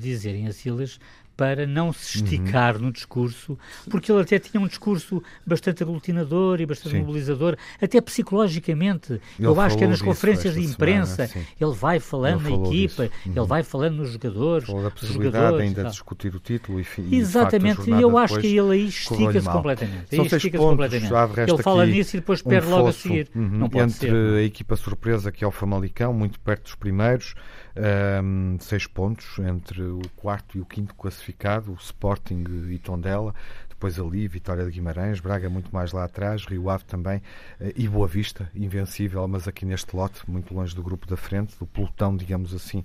dizerem a Silas para não se uhum. esticar uhum. no discurso, porque ele até tinha um discurso bastante aglutinador e bastante Sim. mobilizador, até psicologicamente. Ele eu acho que é nas conferências de imprensa semana, ele vai falando ele na equipa, uhum. ele vai falando nos jogadores. Falou da possibilidade ainda de discutir o título e, e Exatamente, e eu acho que ele aí estica-se completamente. São seis pontos, ele fala nisso e depois um perde logo a seguir. Uhum. Não pode entre ser. a equipa surpresa que é o Famalicão, muito perto dos primeiros, um, seis pontos entre o quarto e o quinto classificado, o Sporting e Tondela. Depois ali, Vitória de Guimarães, Braga muito mais lá atrás, Rio Ave também eh, e Boa Vista, invencível, mas aqui neste lote, muito longe do grupo da frente, do pelotão, digamos assim.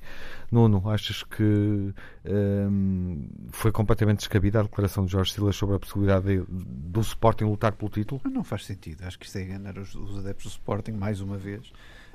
Nuno, achas que um, foi completamente descabida a declaração de Jorge Silas sobre a possibilidade de, do Sporting lutar pelo título? Não faz sentido. Acho que isto é enganar os, os adeptos do Sporting mais uma vez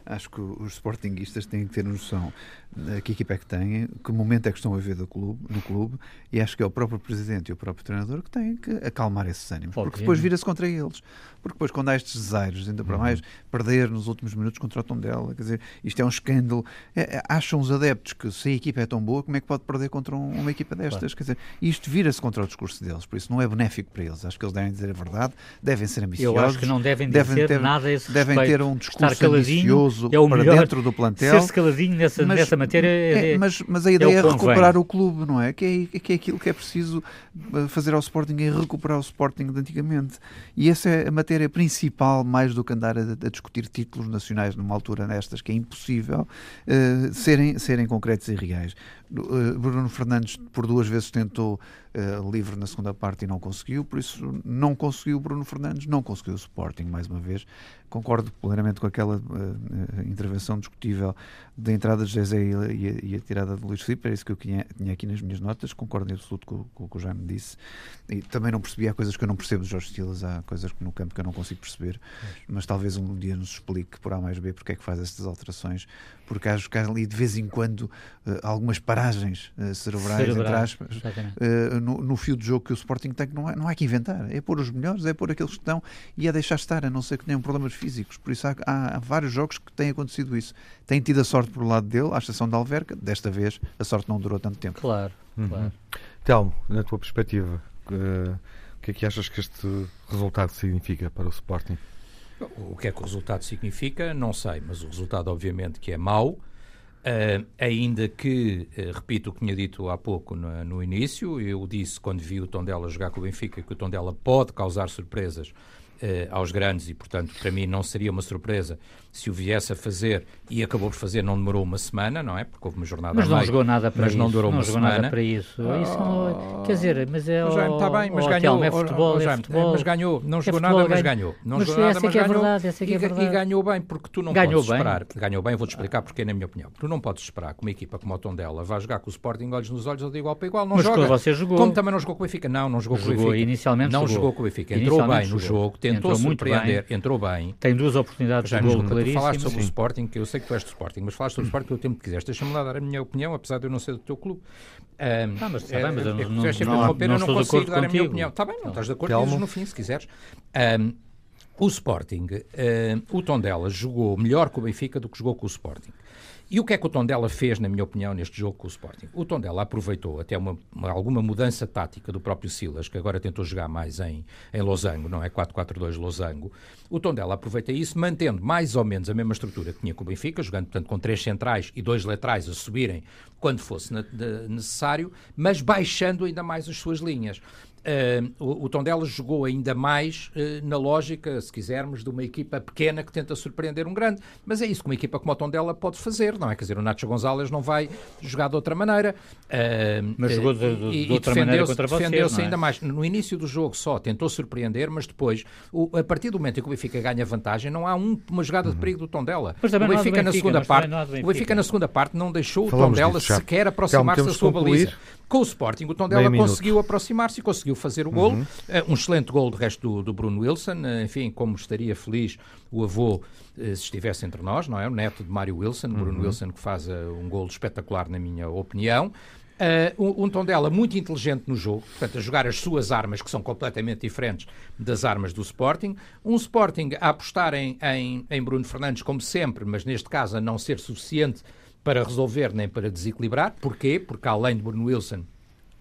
Acho que os sportinguistas têm que ter noção de que equipa é que têm, que momento é que estão a ver do clube, no clube, e acho que é o próprio presidente e o próprio treinador que têm que acalmar esses ânimos, porque depois vira-se contra eles. Porque depois, quando há estes desaires, ainda para uhum. mais, perder nos últimos minutos contra o Tondela, quer dizer, isto é um escândalo. É, é, acham os adeptos que se a equipa é tão boa, como é que pode perder contra um, uma equipa destas? Claro. Quer dizer, isto vira-se contra o discurso deles, por isso não é benéfico para eles. Acho que eles devem dizer a verdade, devem ser ambiciosos. Eu acho que não devem dizer devem ter, nada a esse Devem ter um discurso ambicioso é para dentro do plantel. Ser-se caladinho nessa, mas, nessa matéria é, é, mas, mas a é ideia é, é recuperar o clube, não é? Que, é? que é aquilo que é preciso eh, fazer ao Sporting, é recuperar o Sporting de antigamente. E essa é a matéria principal mais do que andar a, a, discutir títulos nacionais numa altura nestas, que é impossível, uh, serem, serem concretos e reais. Uh, Bruno Fernandes por duas vezes tentou uh, livre na segunda parte e não conseguiu, por isso não conseguiu Bruno Fernandes, não conseguiu o Sporting, mais uma vez. Concordo plenamente com aquela uh, intervenção discutível da entrada de José e, e, a, e, a, tirada de Luís Filipe, era isso que eu tinha, tinha aqui nas minhas notas, concordo em absoluto com, com o que o Jaime disse. E também não percebi, há coisas que eu não percebo dos Jorge Stilas, há coisas no campo que eu não consigo perceber, mas talvez um dia nos explique por A mais B porque é que faz estas alterações, porque acho que há ali de vez em quando uh, algumas paragens uh, cerebrais, cerebrais, entre aspas, uh, no, no, fio de jogo que o Sporting tem, que não há, não há que inventar. É pôr os melhores, é pôr aqueles que estão e é deixar estar, a não ser que tenham problemas físicos. Por isso há, há, há vários jogos que têm acontecido isso. Tem tido a sorte por lado dele, à exceção da Alverca, desta vez a sorte não durou tanto tempo. Claro, uhum. claro. Telmo, na tua perspectiva, o que é que achas que este resultado significa para o Sporting? O que é que o resultado significa, não sei, mas o resultado, obviamente, que é mau. Uh, ainda que, uh, repito o que tinha dito há pouco no, no, início, eu disse quando vi o Tondela jogar com o Benfica que o Tondela pode causar surpresas uh, aos grandes e, portanto, para mim não seria uma surpresa se o viesse a fazer e acabou por fazer, não demorou uma semana, não é? Porque houve uma jornada Mas não meio, jogou nada para mas isso. não durou não uma jogou semana. nada para isso. Oh, isso não, quer dizer, mas é. Mas, está bem, mas ganhou. é futebol, é futebol. Mas ganhou. Não é jogou nada, mas ganhou. Não mas jogou nada, mas é ganhou. Verdade, essa é que é verdade. E, ganhou bem, porque tu não ganhou podes bem. esperar. Ganhou bem, vou-te explicar porque, na minha opinião. Tu não podes esperar que uma equipa como o Tondela vá jogar com o Sporting olhos nos olhos ou de igual para igual. Não mas joga. você jogou. Como também não jogou com o Benfica. Não, não jogou com o Benfica. Inicialmente não jogou com o Benfica. Entrou bem no jogo, tentou surpreender, entrou bem. Tem duas oportunidades de gol claríssimas. falaste sobre o Sporting, que eu sei que tu és do Sporting, mas falaste sobre o Sporting o tempo que quiseres. Deixa-me lá dar a minha opinião, apesar de eu não ser do teu clube. Um, ah, mas está é, bem, mas eu não, não, não, não, não consigo dar a minha opinião. Está bem, não estás de acordo, dizes no fim, se quiseres. Um, o Sporting, uh, o Tondela jogou melhor com o Benfica do que jogou com o Sporting. E o que é que o Tondela fez, na minha opinião, neste jogo com o Sporting? O Tondela aproveitou até uma, uma, alguma mudança tática do próprio Silas, que agora tentou jogar mais em, em losango, não é? 4-4-2 losango. O Tondela aproveita isso, mantendo mais ou menos a mesma estrutura que tinha com o Benfica, jogando, portanto, com três centrais e dois laterais a subirem quando fosse necessário, mas baixando ainda mais as suas linhas. Uh, o, o Tondela jogou ainda mais uh, na lógica, se quisermos, de uma equipa pequena que tenta surpreender um grande. Mas é isso que uma equipa como o Tondela pode fazer, não é? Quer dizer, o Nacho Gonzalez não vai jogar de outra maneira. Uh, mas jogou de, de, e, de outra maneira contra vocês, defendeu-se é? ainda mais. No início do jogo só tentou surpreender, mas depois, o, a partir do momento em que o Benfica ganha vantagem, não há um, uma jogada de perigo do Tondela. o Benfica, Benfica, na segunda parte, o Benfica na segunda parte não deixou Falamos o Tondela sequer aproximar-se da sua baliza. Com o Sporting, o Tondela conseguiu aproximar-se e conseguiu fazer o gol. Uhum. Uh, um excelente gol de resto do, do Bruno Wilson. Uh, enfim, como estaria feliz o avô uh, se estivesse entre nós, não é? O neto de Mário Wilson, uhum. Bruno Wilson, que faz um gol espetacular, na minha opinião. Uh, um, um Tondela muito inteligente no jogo, portanto, a jogar as suas armas, que são completamente diferentes das armas do Sporting. Um Sporting a apostar em, em, em Bruno Fernandes, como sempre, mas neste caso a não ser suficiente para resolver nem para desequilibrar. Porquê? Porque além de Bruno Wilson,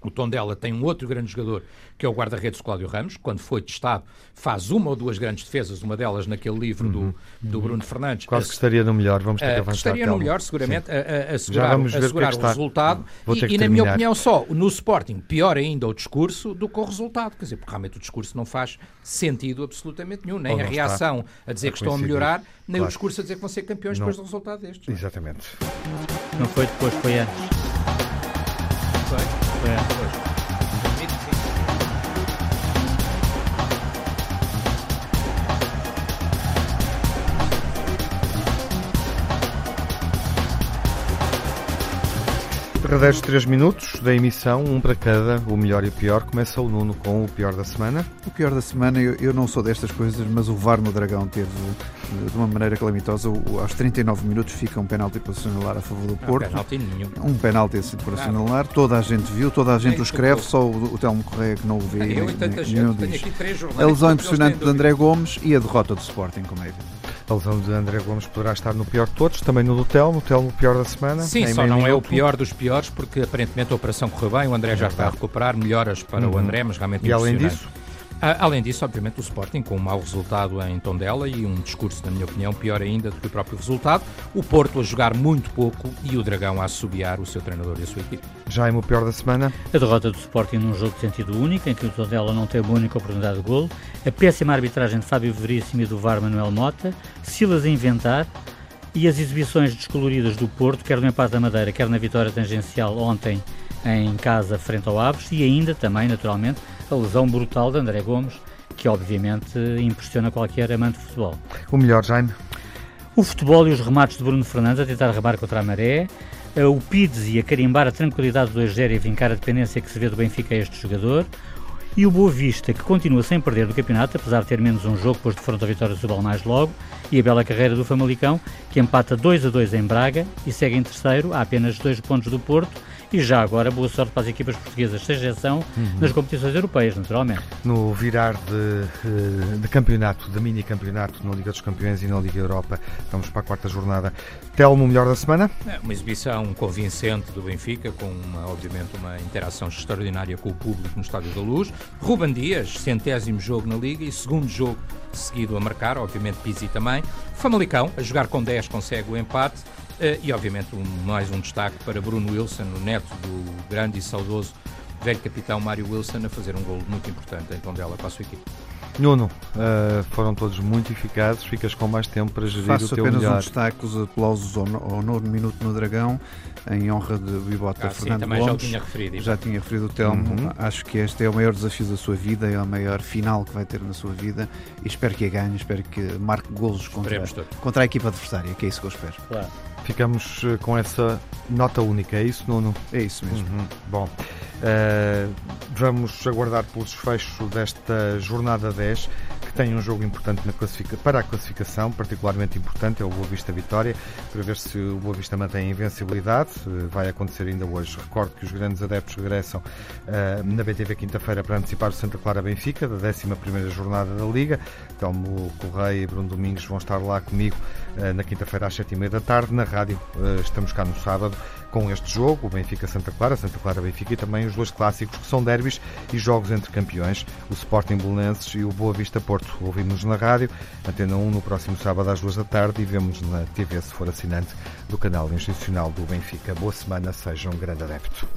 o Tondela tem um outro grande jogador, que é o guarda-redes Cláudio Ramos. Quando foi testado, faz uma ou duas grandes defesas, uma delas naquele livro do, do Bruno Fernandes. Quase que estaria no melhor, vamos ter que avançar. Estaria no melhor, seguramente, a, a, assegurar, a assegurar o, o resultado. E, e na minha opinião, só no Sporting, pior ainda o discurso do que o resultado. Quer dizer, porque realmente o discurso não faz sentido absolutamente nenhum. Nem a reação está. a dizer que estão a melhorar, nem claro. o discurso a dizer que vão ser campeões não. depois do resultado destes. Exatamente. Não foi depois, foi antes. Foi. É. Derradeiros 3 minutos da emissão, um para cada, o melhor e o pior. Começa o Nuno com o pior da semana. O pior da semana, eu, eu não sou destas coisas, mas o VAR no Dragão teve de uma maneira calamitosa. O, aos 39 minutos fica um penalti para assinalar a favor do Porto. Não, penalti nenhum. Um penalti assim para assinalar. Toda a gente viu, toda a gente o escreve, só o, o Telmo Correia que não o vê. Eu e tanta gente, tenho aqui três A lesão impressionante de André Gomes e a derrota do Sporting, como é evidente. A lesão de André Gomes poderá estar no pior de todos, também no do Telmo, o Telmo pior da semana. Sim, só não minuto. é o pior dos piores, porque aparentemente a operação correu bem, o André já está a recuperar, melhoras para uhum. o André, mas realmente E além disso? Além disso, obviamente, o Sporting com um mau resultado em Tondela e um discurso, na minha opinião, pior ainda do que o próprio resultado. O Porto a jogar muito pouco e o Dragão a assobiar o seu treinador e a sua equipe. Já é o pior da semana? A derrota do Sporting num jogo de sentido único, em que o Tondela não teve uma única oportunidade de golo. A péssima arbitragem de Fábio Veríssimo e do VAR Manuel Mota. Silas a inventar e as exibições descoloridas do Porto, quer no empate da Madeira, quer na vitória tangencial ontem em casa frente ao Aves e ainda também, naturalmente, a lesão brutal de André Gomes, que obviamente impressiona qualquer amante de futebol. O melhor, Jaime? O futebol e os remates de Bruno Fernandes a tentar remar contra a maré, o Pizzi a carimbar a tranquilidade do 2-0 e a vincar a dependência que se vê do Benfica a este jogador, e o Boa Vista, que continua sem perder do campeonato, apesar de ter menos um jogo, pois de frente à vitória do Subal mais logo, e a bela carreira do Famalicão, que empata 2 a 2 em Braga e segue em terceiro, a apenas dois pontos do Porto, e já agora, boa sorte para as equipas portuguesas, sem exceção uhum. nas competições europeias, naturalmente. No virar de, eh, de campeonato, de mini campeonato na Liga dos Campeões e na Liga Europa, vamos para a quarta jornada. Telmo, melhor da semana? É uma exibição convincente do Benfica, com uma, obviamente uma interação extraordinária com o público no Estádio da Luz. Ruben Dias, centésimo jogo na Liga e segundo jogo seguido a marcar, obviamente Pizzi também. Famalicão, a jogar com 10, consegue o empate. Uh, e, obviamente, um, mais um destaque para Bruno Wilson, o neto do grande e saudoso velho capitão Mário Wilson, a fazer um gol muito importante em Tondela para a sua equipe. Nuno, uh, foram todos muito eficazes, ficas com mais tempo para gerir Faço o teu apenas melhor. um destaque, os aplausos ao, ao nono minuto no Dragão, em honra de Bibota ah, Fernando sim, também Gomes. já tinha referido. Já tinha referido o Telmo. Uhum. Acho que este é o maior desafio da sua vida, é o maior final que vai ter na sua vida e espero que a ganhe, espero que marque golos contra, contra a equipa adversária, que é isso que eu espero. Claro. Ficamos eh, com essa nota única, é isso, Nuno? É isso mesmo. Uhum. Bom, uh, vamos aguardar pelo desfecho desta jornada 10 tem um jogo importante para a classificação, particularmente importante, é o Boa Vista Vitória, para ver se o Boa Vista mantém a invencibilidade. Vai acontecer ainda hoje. Recordo que os grandes adeptos regressam uh, na BTV quinta-feira para antecipar o Santa Clara Benfica, da 11 jornada da Liga. Então o Correia e Bruno Domingos vão estar lá comigo uh, na quinta-feira às 7h30 da tarde. Na rádio uh, estamos cá no sábado com este jogo, o Benfica-Santa Clara, Santa Clara-Benfica e também os dois clássicos que são derbys e jogos entre campeões, o Sporting Belenenses e o Boa Vista Porto. Ouvimos na rádio, Antena 1 no próximo sábado às 2 da tarde e vemos na TV se for assinante do canal institucional do Benfica. Boa semana, seja um grande adepto.